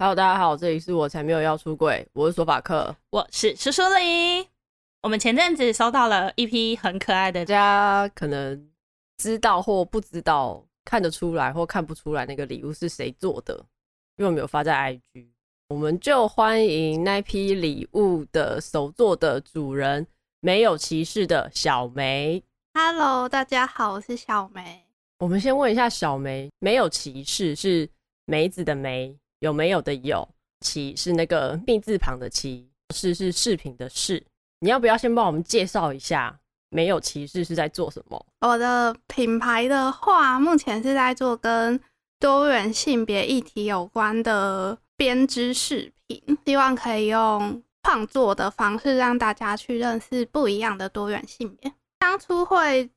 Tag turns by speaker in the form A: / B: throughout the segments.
A: Hello，大家好，这里是我才没有要出柜，我是索法克，
B: 我是苏苏里。我们前阵子收到了一批很可爱的，
A: 大家可能知道或不知道，看得出来或看不出来那个礼物是谁做的，因为我们有发在 IG，我们就欢迎那批礼物的手作的主人，没有歧视的小梅。
C: Hello，大家好，我是小梅。
A: 我们先问一下小梅，没有歧视是梅子的梅。有没有的有，歧是那个糸字旁的歧，是是饰品的饰。你要不要先帮我们介绍一下，没有歧视是在做什么？
C: 我的品牌的话，目前是在做跟多元性别议题有关的编织饰品，希望可以用创作的方式让大家去认识不一样的多元性别。当初会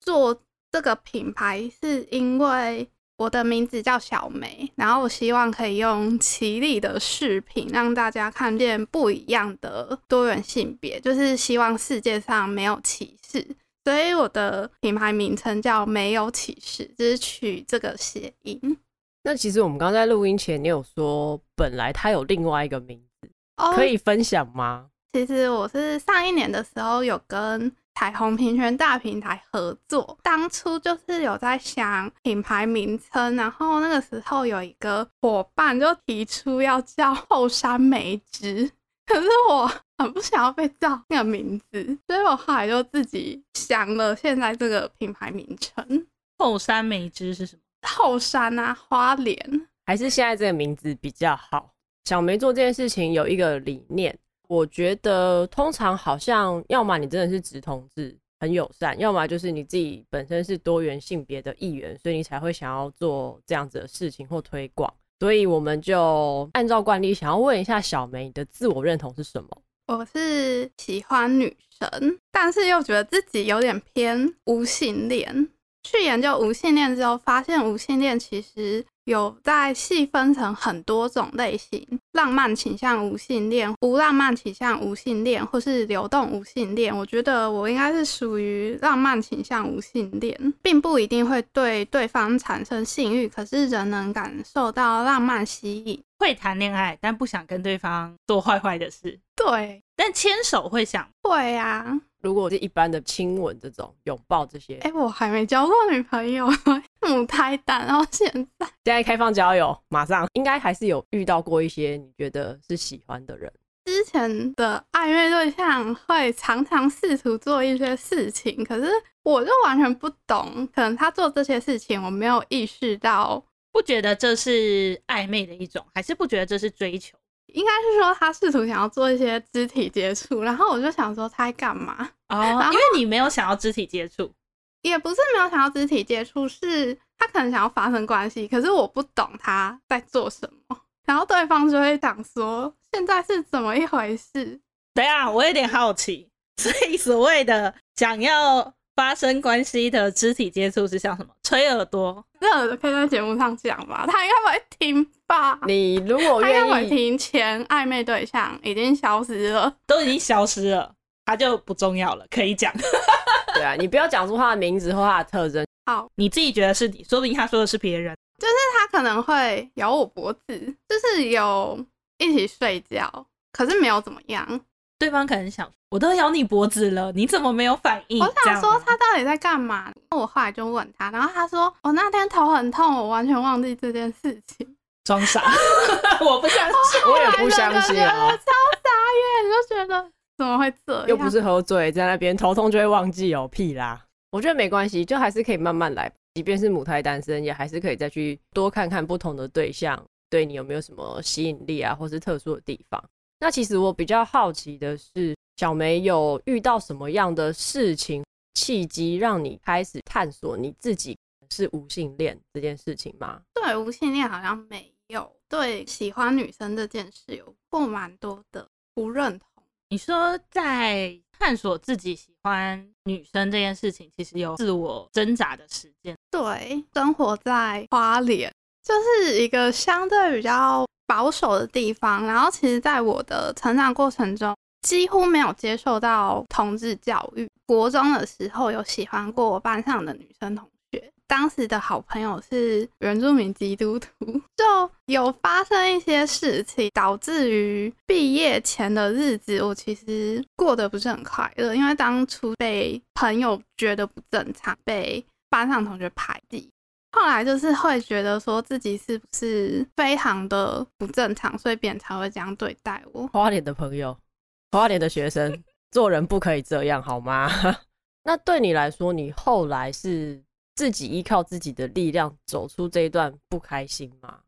C: 做这个品牌，是因为。我的名字叫小梅，然后我希望可以用奇丽的饰品让大家看见不一样的多元性别，就是希望世界上没有歧视，所以我的品牌名称叫没有歧视，就是取这个谐音。
A: 那其实我们刚在录音前，你有说本来它有另外一个名字，oh, 可以分享吗？
C: 其实我是上一年的时候有跟。彩虹平权大平台合作，当初就是有在想品牌名称，然后那个时候有一个伙伴就提出要叫后山梅枝，可是我很不想要被叫那个名字，所以我后来就自己想了现在这个品牌名称。
B: 后山梅枝是什么？
C: 后山啊，花莲，
A: 还是现在这个名字比较好？小梅做这件事情有一个理念。我觉得通常好像，要么你真的是直同志，很友善，要么就是你自己本身是多元性别的一员，所以你才会想要做这样子的事情或推广。所以我们就按照惯例，想要问一下小梅，你的自我认同是什么？
C: 我是喜欢女生，但是又觉得自己有点偏无性恋。去研究无性恋之后，发现无性恋其实。有在细分成很多种类型，浪漫倾向无性恋、无浪漫倾向无性恋，或是流动无性恋。我觉得我应该是属于浪漫倾向无性恋，并不一定会对对方产生性欲，可是仍能感受到浪漫吸引。
B: 会谈恋爱，但不想跟对方做坏坏的事。
C: 对，
B: 但牵手会想。
C: 会啊。
A: 如果是一般的亲吻这种拥抱这些，
C: 哎、欸，我还没交过女朋友，母胎单，然后现在现
A: 在开放交友，马上应该还是有遇到过一些你觉得是喜欢的人。
C: 之前的暧昧对象会常常试图做一些事情，可是我就完全不懂，可能他做这些事情我没有意识到，
B: 不觉得这是暧昧的一种，还是不觉得这是追求？
C: 应该是说他试图想要做一些肢体接触，然后我就想说他在干嘛？
B: 哦，因为你没有想要肢体接触，
C: 也不是没有想要肢体接触，是他可能想要发生关系，可是我不懂他在做什么，然后对方就会讲说现在是怎么一回事？
B: 等一下，我有点好奇，所以所谓的想要。发生关系的肢体接触是像什么？吹耳朵，
C: 这耳朵可以在节目上讲吧？他应该不会听吧？
A: 你如果愿意，
C: 他会听前暧昧对象已经消失了，
B: 都已经消失了，他就不重要了，可以讲。
A: 对啊，你不要讲出他的名字或他的特征。
C: 好，
B: 你自己觉得是你，说不定他说的是别人。
C: 就是他可能会咬我脖子，就是有一起睡觉，可是没有怎么样。
B: 对方可能想，我都咬你脖子了，你怎么没有反应？
C: 我想说他到底在干嘛？我后来就问他，然后他说我那天头很痛，我完全忘记这件事情，
B: 装傻，我不相信，
A: 我也不相信啊，
C: 我超傻眼，你就觉得怎么会这样？
A: 又不是喝醉在那边头痛就会忘记哦，屁啦！我觉得没关系，就还是可以慢慢来，即便是母胎单身，也还是可以再去多看看不同的对象，对你有没有什么吸引力啊，或是特殊的地方。那其实我比较好奇的是，小梅有遇到什么样的事情契机，让你开始探索你自己是无性恋这件事情吗？
C: 对，无性恋好像没有。对，喜欢女生这件事有过蛮多的不认同。
B: 你说在探索自己喜欢女生这件事情，其实有自我挣扎的时间。
C: 对，生活在花莲，就是一个相对比较。保守的地方，然后其实，在我的成长过程中，几乎没有接受到同志教育。国中的时候，有喜欢过班上的女生同学，当时的好朋友是原住民基督徒，就有发生一些事情，导致于毕业前的日子，我其实过得不是很快乐，因为当初被朋友觉得不正常，被班上同学排挤，后来就是会觉得说自己是不是非常的不正常，所以别人才会这样对待我。
A: 花脸的朋友，花脸的学生，做人不可以这样，好吗？那对你来说，你后来是？自己依靠自己的力量走出这一段不开心吗？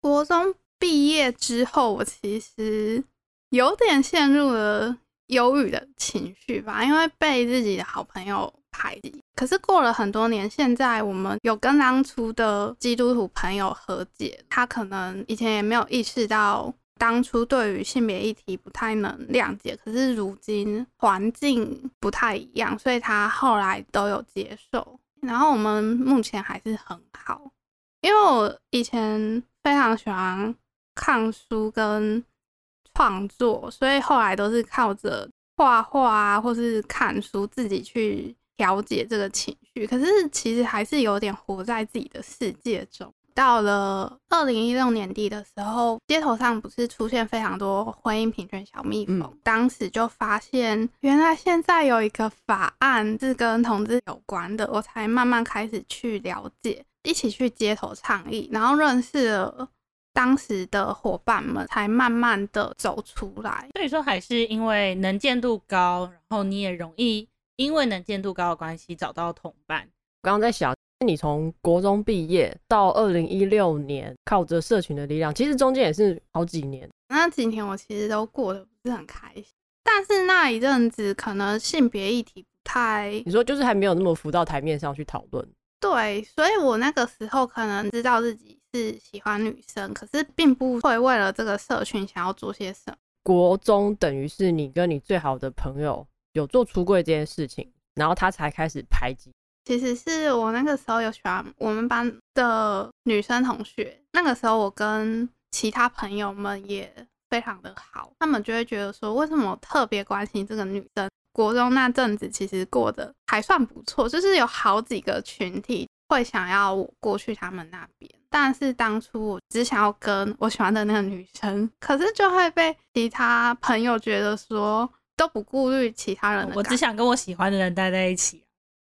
C: 国中毕业之后，我其实有点陷入了忧郁的情绪吧，因为被自己的好朋友排挤。可是过了很多年，现在我们有跟当初的基督徒朋友和解。他可能以前也没有意识到当初对于性别议题不太能谅解，可是如今环境不太一样，所以他后来都有接受。然后我们目前还是很好，因为我以前非常喜欢看书跟创作，所以后来都是靠着画画啊，或是看书自己去调节这个情绪。可是其实还是有点活在自己的世界中。到了二零一六年底的时候，街头上不是出现非常多婚姻平权小蜜蜂，嗯，当时就发现原来现在有一个法案是跟同志有关的，我才慢慢开始去了解，一起去街头倡议，然后认识了当时的伙伴们，才慢慢的走出来。
B: 所以说还是因为能见度高，然后你也容易因为能见度高的关系找到同伴。
A: 我刚刚在想。你从国中毕业到二零一六年，靠着社群的力量，其实中间也是好几年。
C: 那几年我其实都过得不是很开心，但是那一阵子可能性别议题不太，
A: 你说就是还没有那么浮到台面上去讨论。
C: 对，所以我那个时候可能知道自己是喜欢女生，可是并不会为了这个社群想要做些什么。
A: 国中等于是你跟你最好的朋友有做出柜这件事情，然后他才开始排挤。
C: 其实是我那个时候有喜欢我们班的女生同学，那个时候我跟其他朋友们也非常的好，他们就会觉得说，为什么我特别关心这个女生？国中那阵子其实过得还算不错，就是有好几个群体会想要我过去他们那边，但是当初我只想要跟我喜欢的那个女生，可是就会被其他朋友觉得说都不顾虑其他人的，
B: 我只想跟我喜欢的人待在一起。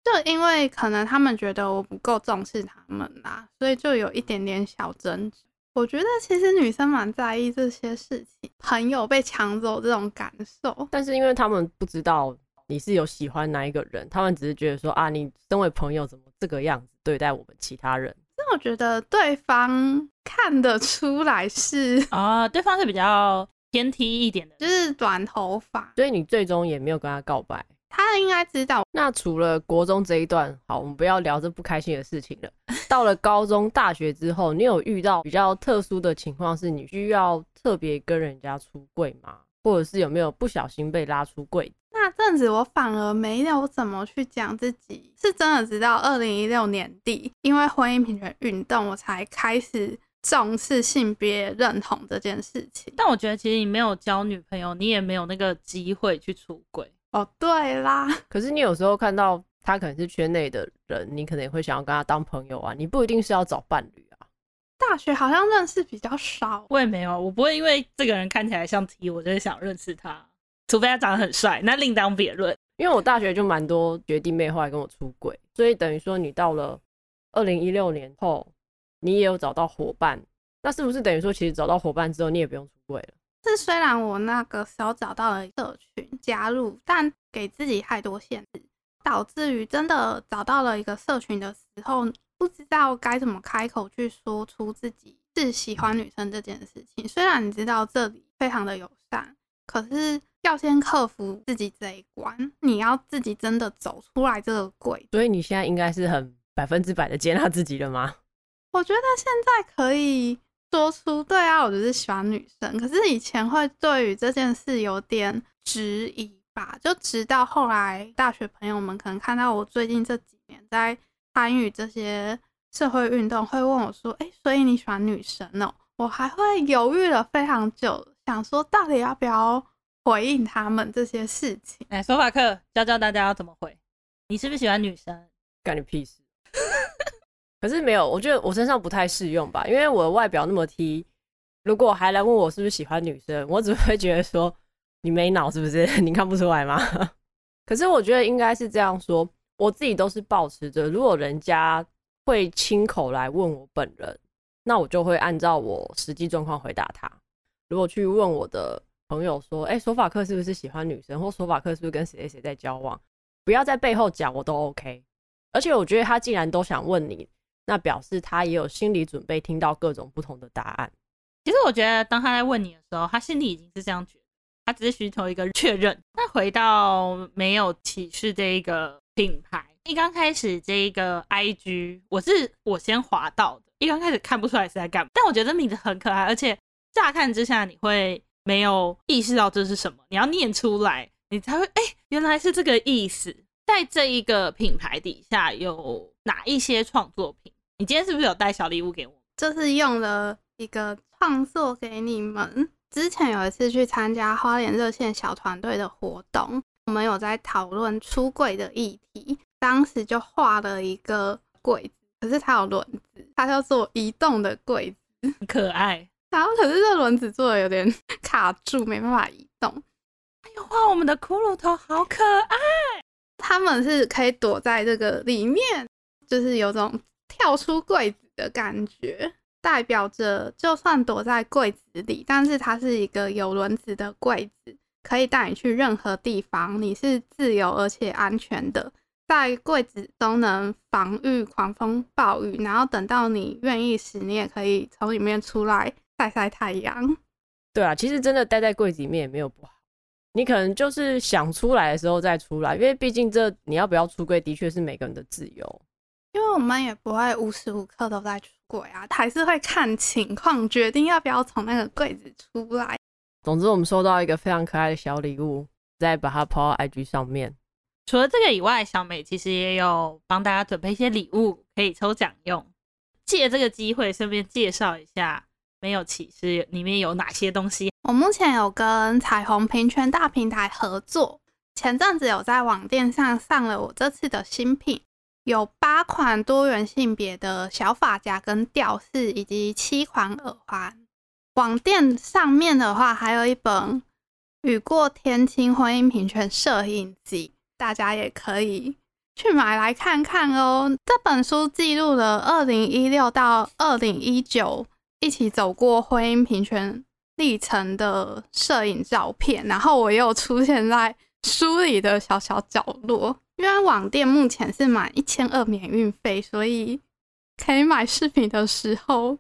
C: 就因为可能他们觉得我不够重视他们啦，所以就有一点点小争执。我觉得其实女生蛮在意这些事情，朋友被抢走这种感受。
A: 但是因为他们不知道你是有喜欢哪一个人，他们只是觉得说啊，你身为朋友怎么这个样子对待我们其他人？
C: 那我觉得对方看得出来是
B: 啊，对方是比较偏 T 一点的，
C: 就是短头发，
A: 所以你最终也没有跟他告白。
C: 他应该知道。
A: 那除了国中这一段，好，我们不要聊这不开心的事情了。到了高中、大学之后，你有遇到比较特殊的情况，是你需要特别跟人家出柜吗？或者是有没有不小心被拉出柜？
C: 那阵子我反而没有怎么去讲自己，是真的直到二零一六年底，因为婚姻平权运动，我才开始重视性别认同这件事情。
B: 但我觉得，其实你没有交女朋友，你也没有那个机会去出轨。
C: 哦，对啦，
A: 可是你有时候看到他可能是圈内的人，你可能也会想要跟他当朋友啊。你不一定是要找伴侣啊。
C: 大学好像认识比较少，
B: 我也没有，我不会因为这个人看起来像 T，我就想认识他，除非他长得很帅，那另当别论。
A: 因为我大学就蛮多学弟妹后来跟我出轨，所以等于说你到了二零一六年后，你也有找到伙伴，那是不是等于说其实找到伙伴之后，你也不用出柜了？
C: 是，虽然我那个时候找到了社群加入，但给自己太多限制，导致于真的找到了一个社群的时候，不知道该怎么开口去说出自己是喜欢女生这件事情。虽然你知道这里非常的友善，可是要先克服自己这一关，你要自己真的走出来这个鬼。
A: 所以你现在应该是很百分之百的接纳自己了吗？
C: 我觉得现在可以。说出对啊，我就是喜欢女生。可是以前会对于这件事有点质疑吧，就直到后来大学朋友们可能看到我最近这几年在参与这些社会运动，会问我说：“哎，所以你喜欢女生哦？”我还会犹豫了非常久，想说到底要不要回应他们这些事情。
B: 来，说法课教教大家要怎么回。你是不是喜欢女生？
A: 干你屁事！可是没有，我觉得我身上不太适用吧，因为我的外表那么 T，如果还来问我是不是喜欢女生，我只会觉得说你没脑是不是？你看不出来吗？可是我觉得应该是这样说，我自己都是保持着，如果人家会亲口来问我本人，那我就会按照我实际状况回答他。如果去问我的朋友说，哎、索法克是不是喜欢女生，或索法克是不是跟谁谁谁在交往，不要在背后讲，我都 OK。而且我觉得他既然都想问你。那表示他也有心理准备，听到各种不同的答案。
B: 其实我觉得，当他在问你的时候，他心里已经是这样觉得，他只是寻求一个确认。那回到没有歧视这一个品牌，一刚开始这一个 IG，我是我先滑到的，一刚开始看不出来是在干嘛，但我觉得名字很可爱，而且乍看之下你会没有意识到这是什么，你要念出来，你才会哎、原来是这个意思。在这一个品牌底下有哪一些创作品？你今天是不是有带小礼物给我？
C: 就是用了一个创作给你们。之前有一次去参加花莲热线小团队的活动，我们有在讨论出柜的议题，当时就画了一个柜子，可是它有轮子，它叫做移动的柜子，
B: 可爱。
C: 然后可是这轮子做的有点卡住，没办法移动。
B: 哎呦画我们的骷髅头，好可爱。
C: 他们是可以躲在这个里面，就是有种跳出柜子的感觉，代表着就算躲在柜子里，但是它是一个有轮子的柜子，可以带你去任何地方，你是自由而且安全的，在柜子都能防御狂风暴雨，然后等到你愿意时，你也可以从里面出来晒晒太阳。
A: 对啊，其实真的待在柜子里面也没有不好。你可能就是想出来的时候再出来，因为毕竟这你要不要出柜，的确是每个人的自由。
C: 因为我们也不会无时无刻都在出轨啊，还是会看情况决定要不要从那个柜子出来。
A: 总之，我们收到一个非常可爱的小礼物，再把它抛到 IG 上面。
B: 除了这个以外，小美其实也有帮大家准备一些礼物可以抽奖用。借这个机会，顺便介绍一下。没有歧视里面有哪些东西？
C: 我目前有跟彩虹平权大平台合作，前阵子有在网店上上了我这次的新品，有八款多元性别的小发夹跟吊饰，以及七款耳环。网店上面的话，还有一本《雨过天晴婚姻平权摄影集》，大家也可以去买来看看哦。这本书记录了二零一六到二零一九。一起走过婚姻平权历程的摄影照片，然后我又出现在书里的小小角落。因为网店目前是满一千二免运费，所以可以买饰品的时候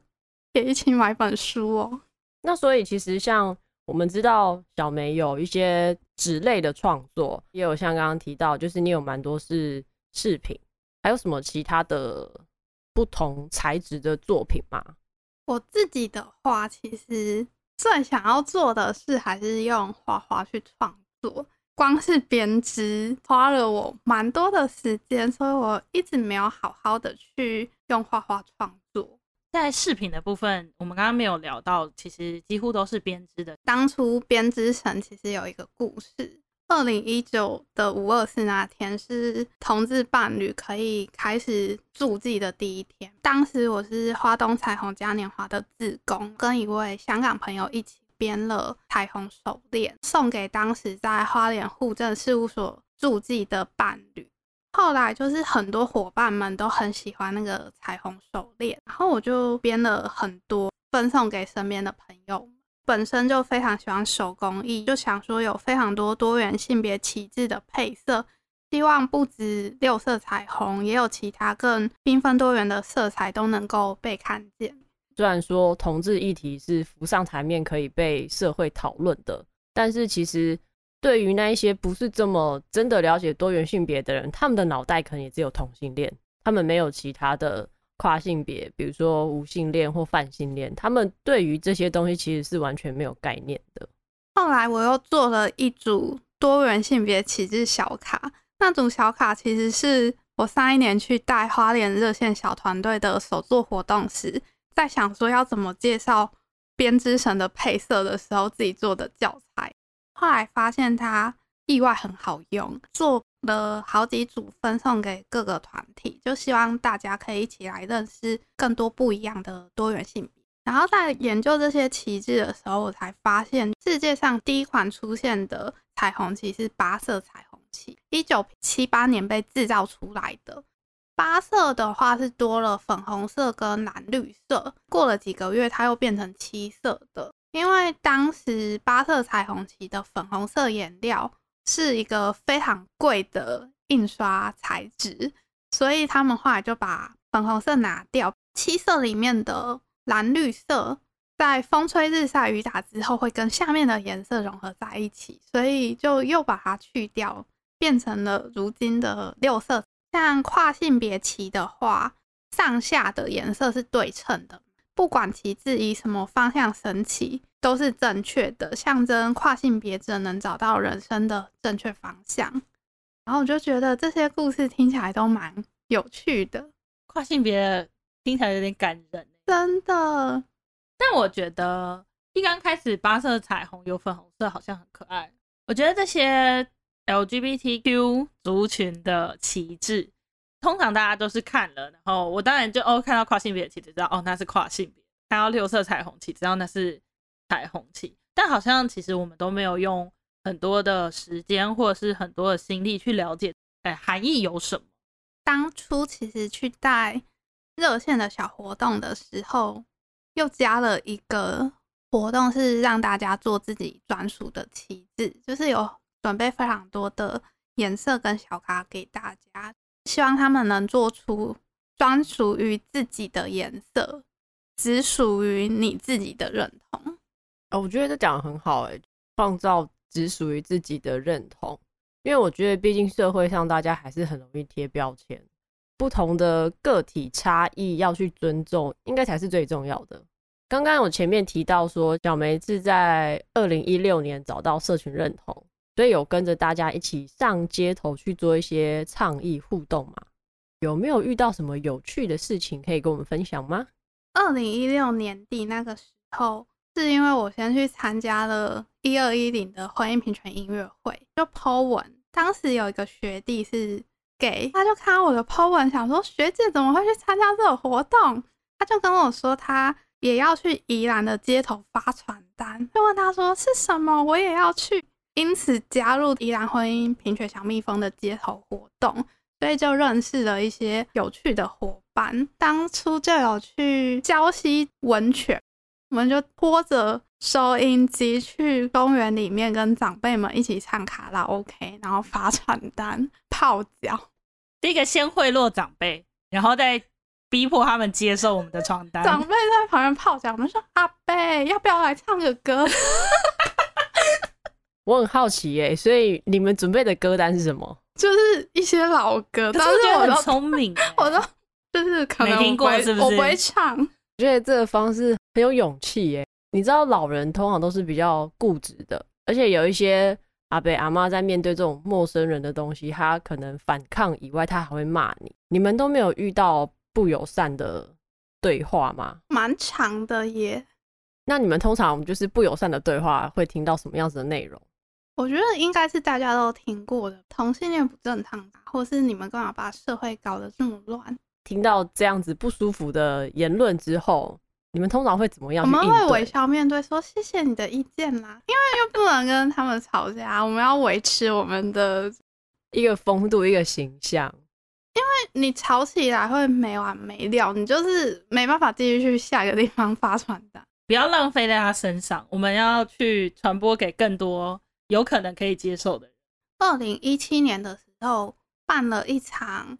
C: 也一起买本书哦。
A: 那所以其实像我们知道小梅有一些纸类的创作，也有像刚刚提到，就是你有蛮多是饰品，还有什么其他的不同材质的作品吗？
C: 我自己的话，其实最想要做的事还是用画画去创作。光是编织花了我蛮多的时间，所以我一直没有好好的去用画画创作。
B: 在饰品的部分，我们刚刚没有聊到，其实几乎都是编织的。
C: 当初编织神其实有一个故事。二零一九的五二四那天是同志伴侣可以开始注记的第一天。当时我是花东彩虹嘉年华的志工，跟一位香港朋友一起编了彩虹手链，送给当时在花莲户政事务所注记的伴侣。后来就是很多伙伴们都很喜欢那个彩虹手链，然后我就编了很多，分送给身边的朋友。本身就非常喜欢手工艺，就想说有非常多多元性别旗帜的配色，希望不止六色彩虹，也有其他更缤纷多元的色彩都能够被看见。
A: 虽然说同志议题是浮上台面可以被社会讨论的，但是其实对于那一些不是这么真的了解多元性别的人，他们的脑袋可能也只有同性恋，他们没有其他的。跨性别，比如说无性恋或泛性恋，他们对于这些东西其实是完全没有概念的。
C: 后来我又做了一组多元性别旗帜小卡，那组小卡其实是我上一年去带花莲热线小团队的手作活动时，在想说要怎么介绍编织神的配色的时候自己做的教材。后来发现它意外很好用，做了好几组分送给各个团体，就希望大家可以一起来认识更多不一样的多元性别。然后在研究这些旗帜的时候，我才发现世界上第一款出现的彩虹旗是八色彩虹旗，一九七八年被制造出来的。八色的话是多了粉红色跟蓝绿色，过了几个月它又变成七色的。因为当时八色彩虹旗的粉红色颜料是一个非常贵的印刷材质，所以他们后来就把粉红色拿掉。七色里面的蓝绿色在风吹日晒雨打之后会跟下面的颜色融合在一起，所以就又把它去掉，变成了如今的六色。像跨性别旗的话，上下的颜色是对称的。不管旗帜以什么方向升起，都是正确的，象征跨性别者能找到人生的正确方向。然后我就觉得这些故事听起来都蛮有趣的。
B: 跨性别听起来有点感人，
C: 真的。
B: 但我觉得一刚开始八色彩虹有粉红色，好像很可爱。我觉得这些 LGBTQ 族群的旗帜。通常大家都是看了，然后我当然就哦看到跨性别的旗帜，知道哦那是跨性别；看到六色彩虹旗，知道那是彩虹旗。但好像其实我们都没有用很多的时间或者是很多的心力去了解，哎，含义有什么？
C: 当初其实去带热线的小活动的时候，又加了一个活动，是让大家做自己专属的旗帜，就是有准备非常多的颜色跟小卡给大家。希望他们能做出专属于自己的颜色，只属于你自己的认同。
A: 哦，我觉得这讲得很好，哎，创造只属于自己的认同。因为我觉得，毕竟社会上大家还是很容易贴标签，不同的个体差异要去尊重，应该才是最重要的。刚刚我前面提到说，小梅是在二零一六年找到社群认同。所以有跟着大家一起上街头去做一些倡议互动嘛？有没有遇到什么有趣的事情可以跟我们分享吗？
C: 二零一六年底那个时候，是因为我先去参加了一二一零的婚姻平权音乐会，就 po 文。当时有一个学弟是 gay，他就看到我的 po 文，想说学姐怎么会去参加这种活动？他就跟我说他也要去宜兰的街头发传单，就问他说是什么，我也要去。因此加入宜兰婚姻平权小蜜蜂的街头活动，所以就认识了一些有趣的伙伴。当初就有去礁溪温泉，我们就拖着收音机去公园里面跟长辈们一起唱卡拉 OK，然后发传单、泡脚。
B: 第一个先贿赂长辈，然后再逼迫他们接受我们的传单。
C: 长辈在旁边泡脚，我们说阿贝要不要来唱个歌？
A: 我很好奇耶、欸，所以你们准备的歌单是什么？
C: 就是一些老歌，但是
B: 我很聪明，
C: 我都就是可能
B: 没听过，是不是？
C: 我不会唱。
A: 我觉得这个方式很有勇气耶。你知道老人通常都是比较固执的，而且有一些阿伯阿妈在面对这种陌生人的东西，他可能反抗以外，他还会骂你。你们都没有遇到不友善的对话吗？
C: 蛮长的耶。
A: 那你们通常就是不友善的对话会听到什么样子的内容？
C: 我觉得应该是大家都听过的，同性恋不正常，或是你们干嘛把社会搞得这么乱？
A: 听到这样子不舒服的言论之后，你们通常会怎么样？
C: 我们会微笑面对，说谢谢你的意见啦，因为又不能跟他们吵架，我们要维持我们的
A: 一个风度、一个形象。
C: 因为你吵起来会没完没了，你就是没办法继续去下一个地方发传单，
B: 不要浪费在他身上，我们要去传播给更多。有可能可以接受的人。
C: 二零一七年的时候办了一场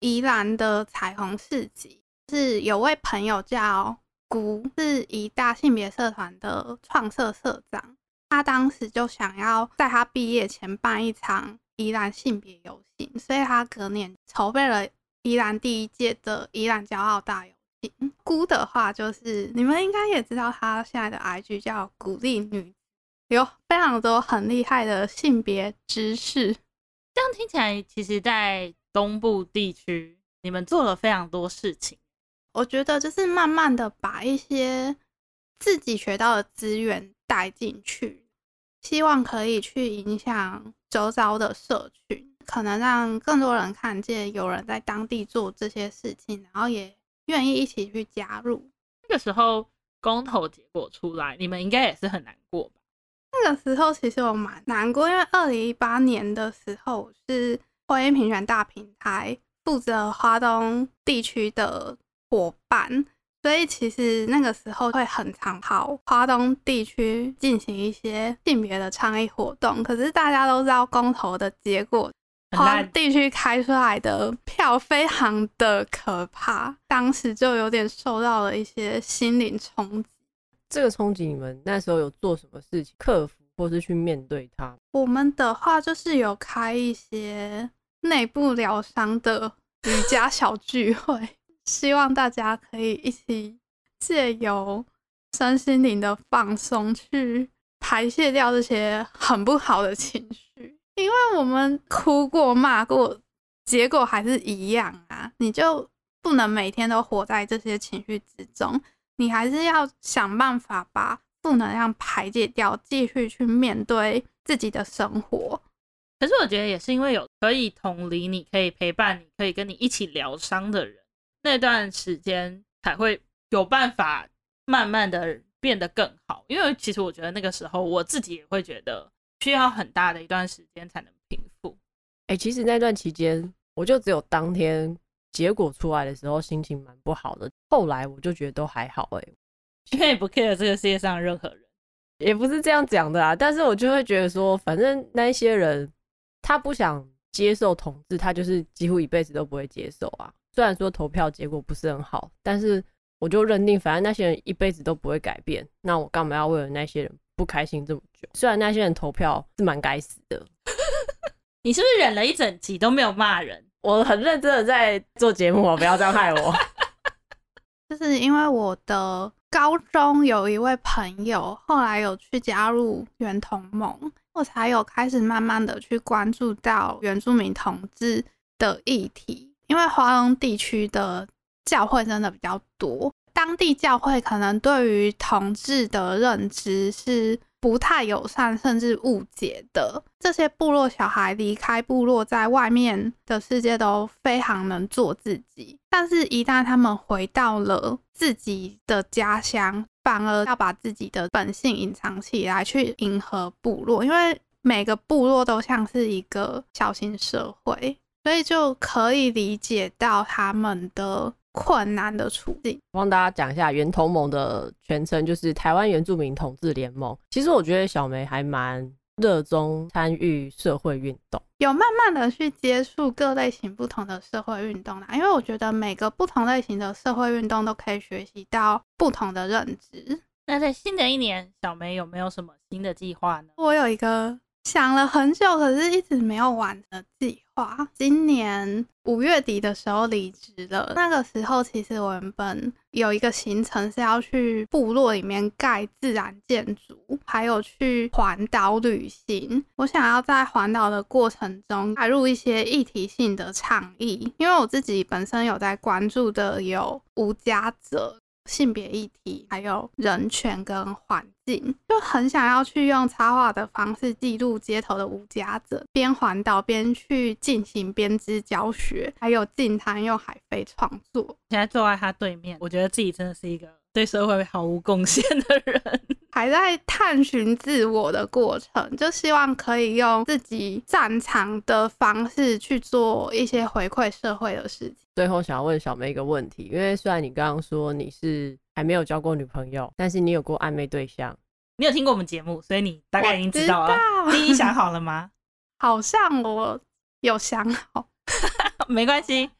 C: 宜兰的彩虹市集，是有位朋友叫姑，是宜大性别社团的创社社长。他当时就想要在他毕业前办一场宜兰性别游行，所以他隔年筹备了宜兰第一届的宜兰骄傲大游行。姑的话就是你们应该也知道，他现在的 IG 叫鼓励女。有非常多很厉害的性别知识，
B: 这样听起来，其实，在东部地区，你们做了非常多事情。
C: 我觉得就是慢慢的把一些自己学到的资源带进去，希望可以去影响周遭的社群，可能让更多人看见有人在当地做这些事情，然后也愿意一起去加入。
B: 那个时候公投结果出来，你们应该也是很难过吧？
C: 那个时候其实我蛮难过，因为二零一八年的时候是婚姻平权大平台负责华东地区的伙伴。所以其实那个时候会很常跑花东地区进行一些性别的倡议活动，可是大家都知道公投的结果，花东地区开出来的票非常的可怕，当时就有点受到了一些心灵冲击。
A: 这个冲击，你们那时候有做什么事情克服，或是去面对它？
C: 我们的话就是有开一些内部疗伤的瑜伽小聚会。希望大家可以一起借由身心灵的放松，去排泄掉这些很不好的情绪。因为我们哭过、骂过，结果还是一样啊！你就不能每天都活在这些情绪之中，你还是要想办法把负能量排解掉，继续去面对自己的生活。
B: 可是我觉得也是因为有可以同理你、可以陪伴你、可以跟你一起疗伤的人。那段时间才会有办法慢慢的变得更好，因为其实我觉得那个时候我自己也会觉得需要很大的一段时间才能平复。
A: 哎，其实那段期间我就只有当天结果出来的时候心情蛮不好的，后来我就觉得都还好哎，
B: 因为不 care 这个世界上任何人，
A: 也不是这样讲的啊，但是我就会觉得说，反正那些人他不想接受统治，他就是几乎一辈子都不会接受啊。虽然说投票结果不是很好，但是我就认定，反正那些人一辈子都不会改变，那我干嘛要为了那些人不开心这么久？虽然那些人投票是蛮该死的，
B: 你是不是忍了一整集都没有骂人？
A: 我很认真的在做节目，不要这样害我。
C: 就是因为我的高中有一位朋友，后来有去加入原同盟，我才有开始慢慢的去关注到原住民同志的议题。因为花东地区的教会真的比较多，当地教会可能对于同志的认知是不太友善，甚至误解的。这些部落小孩离开部落，在外面的世界都非常能做自己，但是，一旦他们回到了自己的家乡，反而要把自己的本性隐藏起来，去迎合部落，因为每个部落都像是一个小型社会。所以就可以理解到他们的困难的处境。
A: 帮大家讲一下，原同盟的全称就是台湾原住民同志联盟。其实我觉得小梅还蛮热衷参与社会运动，
C: 有慢慢的去接触各类型不同的社会运动啦。因为我觉得每个不同类型的社会运动都可以学习到不同的认知。
B: 那在新的一年，小梅有没有什么新的计划呢？
C: 我有一个。想了很久，可是一直没有完的计划。今年五月底的时候离职了。那个时候，其实我原本有一个行程是要去部落里面盖自然建筑，还有去环岛旅行。我想要在环岛的过程中带入一些议题性的倡议，因为我自己本身有在关注的有无家者。性别议题，还有人权跟环境，就很想要去用插画的方式记录街头的无家者，边环岛边去进行编织教学，还有近滩用海飞创作。
B: 现在坐在他对面，我觉得自己真的是一个对社会毫无贡献的人，
C: 还在探寻自我的过程，就希望可以用自己擅长的方式去做一些回馈社会的事情。
A: 最后想要问小妹一个问题，因为虽然你刚刚说你是还没有交过女朋友，但是你有过暧昧对象。
B: 你有听过我们节目，所以你大概已经知道了。第一想好了吗？
C: 好像我有想好，
B: 没关系，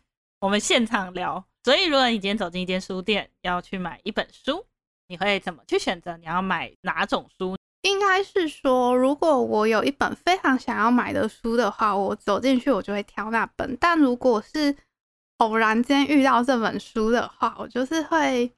B: 我们现场聊。所以如果你今天走进一间书店，要去买一本书，你会怎么去选择？你要买哪种书？
C: 应该是说，如果我有一本非常想要买的书的话，我走进去我就会挑那本。但如果是偶然间遇到这本书的话，我就是会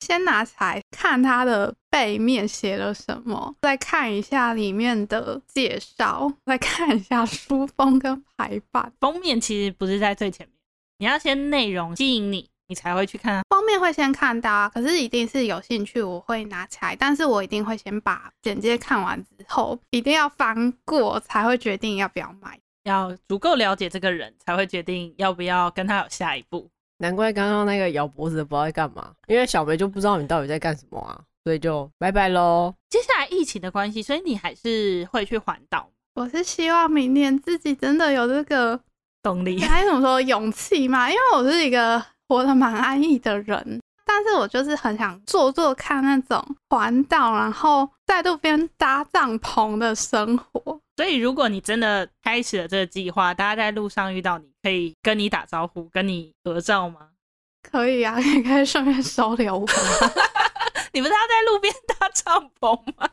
C: 先拿起来看它的背面写了什么，再看一下里面的介绍，再看一下书封跟排版。
B: 封面其实不是在最前面，你要先内容吸引你，你才会去看。
C: 封面会先看到啊，可是一定是有兴趣，我会拿起来。但是我一定会先把简介看完之后，一定要翻过才会决定要不要买。
B: 要足够了解这个人，才会决定要不要跟他有下一步。
A: 难怪刚刚那个咬脖子的不知道在干嘛，因为小梅就不知道你到底在干什么啊，所以就拜拜喽。
B: 接下来疫情的关系，所以你还是会去环岛。
C: 我是希望明年自己真的有这个
B: 动力，
C: 还是怎么说勇气嘛？因为我是一个活得蛮安逸的人，但是我就是很想做做看那种环岛，然后在路边搭帐篷的生活。
B: 所以，如果你真的开始了这个计划，大家在路上遇到你，可以跟你打招呼，跟你合照吗？
C: 可以啊，也可以顺便收留我。
B: 你不是要在路边搭帐篷吗？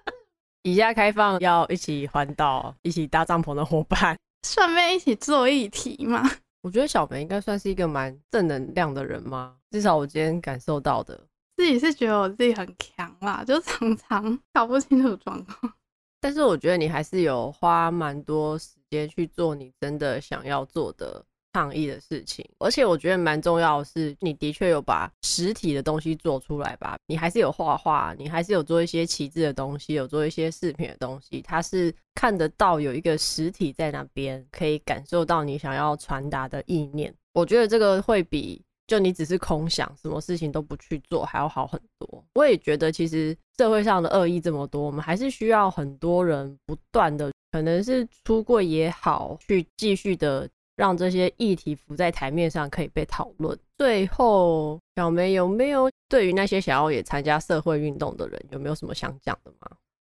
A: 以下开放要一起环岛、一起搭帐篷的伙伴，
C: 顺便一起做议题嘛。
A: 我觉得小梅应该算是一个蛮正能量的人嘛？至少我今天感受到的，
C: 自己是觉得我自己很强啦，就常常搞不清楚状况。
A: 但是我觉得你还是有花蛮多时间去做你真的想要做的抗议的事情，而且我觉得蛮重要的是，你的确有把实体的东西做出来吧？你还是有画画，你还是有做一些旗帜的东西，有做一些饰品的东西，它是看得到有一个实体在那边，可以感受到你想要传达的意念。我觉得这个会比。就你只是空想，什么事情都不去做，还要好很多。我也觉得，其实社会上的恶意这么多，我们还是需要很多人不断的，可能是出柜也好，去继续的让这些议题浮在台面上，可以被讨论。最后，小梅有没有对于那些想要也参加社会运动的人，有没有什么想讲的吗？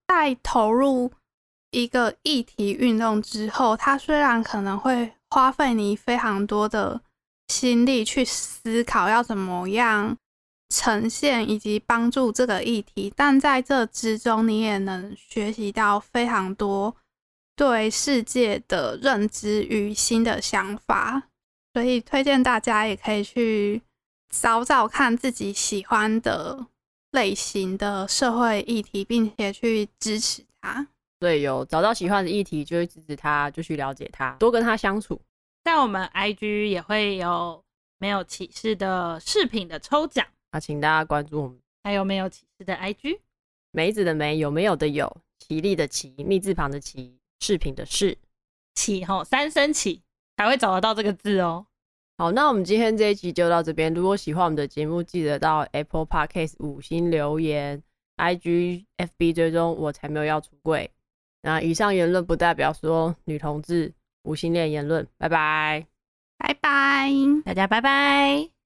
C: 在投入一个议题运动之后，它虽然可能会花费你非常多的。心力去思考要怎么样呈现以及帮助这个议题，但在这之中，你也能学习到非常多对世界的认知与新的想法。所以推荐大家也可以去找找看自己喜欢的类型的社会议题，并且去支持它。
A: 对，有找到喜欢的议题，就会支持他，就去了解他，多跟他相处。
B: 在我们 IG 也会有没有启示的饰品的抽奖，
A: 啊，请大家关注我们。
B: 还有没有启示的 IG？
A: 梅子的梅，有没有的有，奇丽的奇，密字旁的奇，饰品的饰，
B: 起吼三声起才会找得到这个字哦。
A: 好，那我们今天这一集就到这边。如果喜欢我们的节目，记得到 Apple Podcast 五星留言，IG FB 追踪我才没有要出柜。那以上言论不代表说女同志。无性恋言论，拜拜，
C: 拜拜，
B: 大家拜拜。